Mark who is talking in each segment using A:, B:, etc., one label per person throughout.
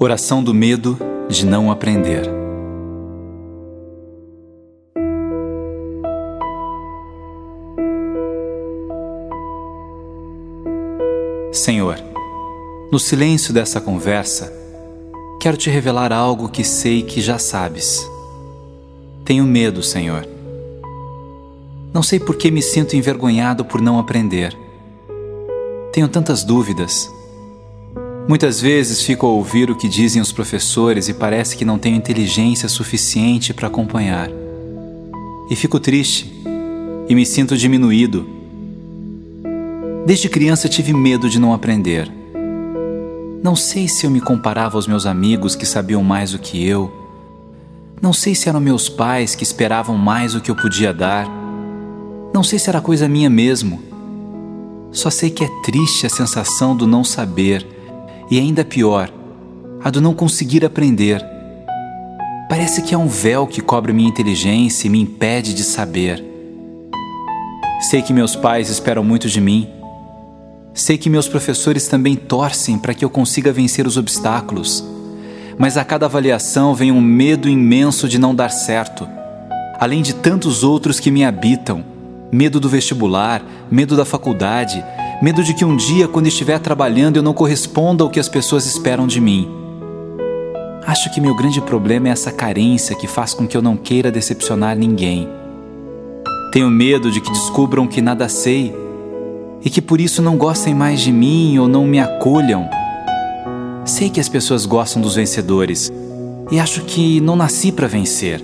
A: Oração do medo de não aprender. Senhor, no silêncio dessa conversa, quero te revelar algo que sei que já sabes. Tenho medo, Senhor. Não sei por que me sinto envergonhado por não aprender. Tenho tantas dúvidas Muitas vezes fico a ouvir o que dizem os professores e parece que não tenho inteligência suficiente para acompanhar. E fico triste e me sinto diminuído. Desde criança tive medo de não aprender. Não sei se eu me comparava aos meus amigos que sabiam mais do que eu. Não sei se eram meus pais que esperavam mais do que eu podia dar. Não sei se era coisa minha mesmo. Só sei que é triste a sensação do não saber e ainda pior, a do não conseguir aprender. Parece que é um véu que cobre minha inteligência e me impede de saber. Sei que meus pais esperam muito de mim. Sei que meus professores também torcem para que eu consiga vencer os obstáculos. Mas a cada avaliação vem um medo imenso de não dar certo, além de tantos outros que me habitam: medo do vestibular, medo da faculdade, medo de que um dia, quando estiver trabalhando, eu não corresponda ao que as pessoas esperam de mim. Acho que meu grande problema é essa carência que faz com que eu não queira decepcionar ninguém. Tenho medo de que descubram que nada sei e que por isso não gostem mais de mim ou não me acolham. Sei que as pessoas gostam dos vencedores e acho que não nasci para vencer.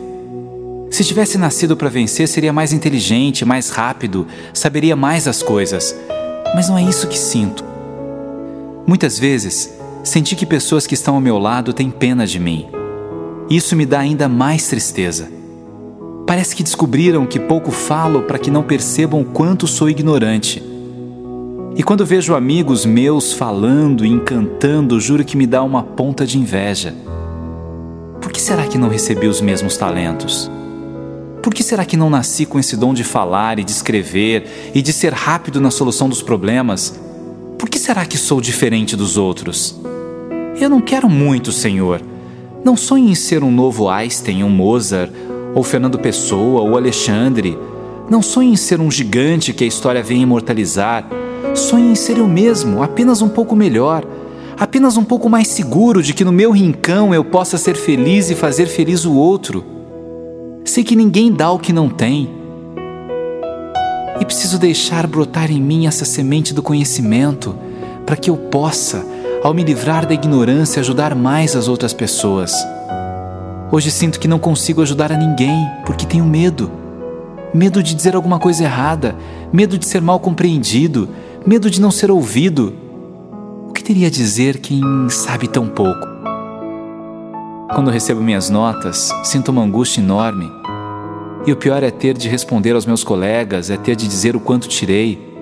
A: Se tivesse nascido para vencer, seria mais inteligente, mais rápido, saberia mais as coisas mas não é isso que sinto. Muitas vezes, senti que pessoas que estão ao meu lado têm pena de mim. Isso me dá ainda mais tristeza. Parece que descobriram que pouco falo para que não percebam o quanto sou ignorante. E quando vejo amigos meus falando e encantando, juro que me dá uma ponta de inveja. Por que será que não recebi os mesmos talentos? Por que será que não nasci com esse dom de falar e de escrever e de ser rápido na solução dos problemas? Por que será que sou diferente dos outros? Eu não quero muito, Senhor. Não sonho em ser um novo Einstein, um Mozart, ou Fernando Pessoa, ou Alexandre. Não sonho em ser um gigante que a história vem imortalizar. Sonho em ser eu mesmo, apenas um pouco melhor, apenas um pouco mais seguro de que no meu rincão eu possa ser feliz e fazer feliz o outro. Sei que ninguém dá o que não tem. E preciso deixar brotar em mim essa semente do conhecimento para que eu possa, ao me livrar da ignorância, ajudar mais as outras pessoas. Hoje sinto que não consigo ajudar a ninguém porque tenho medo. Medo de dizer alguma coisa errada, medo de ser mal compreendido, medo de não ser ouvido. O que teria a dizer quem sabe tão pouco? Quando recebo minhas notas, sinto uma angústia enorme. E o pior é ter de responder aos meus colegas, é ter de dizer o quanto tirei,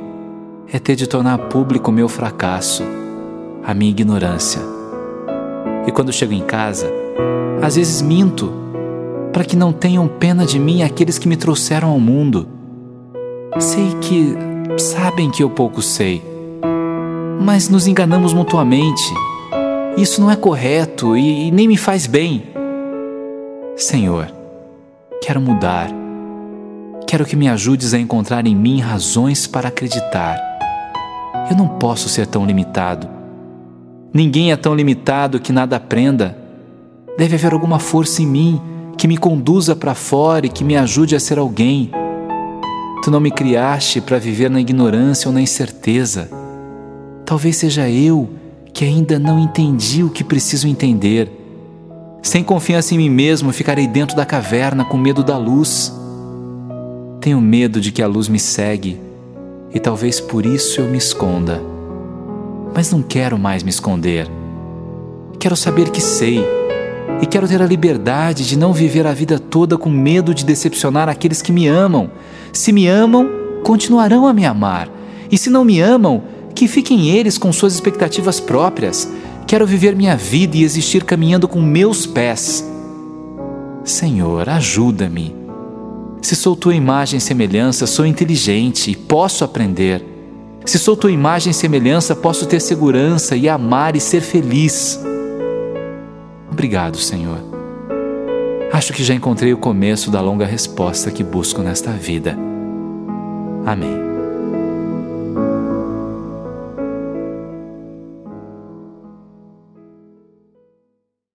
A: é ter de tornar público o meu fracasso, a minha ignorância. E quando chego em casa, às vezes minto, para que não tenham pena de mim aqueles que me trouxeram ao mundo. Sei que sabem que eu pouco sei, mas nos enganamos mutuamente isso não é correto e, e nem me faz bem. Senhor, quero mudar. Quero que me ajudes a encontrar em mim razões para acreditar. Eu não posso ser tão limitado. Ninguém é tão limitado que nada aprenda. Deve haver alguma força em mim que me conduza para fora e que me ajude a ser alguém. Tu não me criaste para viver na ignorância ou na incerteza. Talvez seja eu que ainda não entendi o que preciso entender. Sem confiança em mim mesmo, ficarei dentro da caverna com medo da luz. Tenho medo de que a luz me segue e talvez por isso eu me esconda. Mas não quero mais me esconder. Quero saber que sei e quero ter a liberdade de não viver a vida toda com medo de decepcionar aqueles que me amam. Se me amam, continuarão a me amar. E se não me amam, que fiquem eles com suas expectativas próprias. Quero viver minha vida e existir caminhando com meus pés. Senhor, ajuda-me. Se sou tua imagem e semelhança, sou inteligente e posso aprender. Se sou tua imagem e semelhança, posso ter segurança e amar e ser feliz. Obrigado, Senhor. Acho que já encontrei o começo da longa resposta que busco nesta vida. Amém.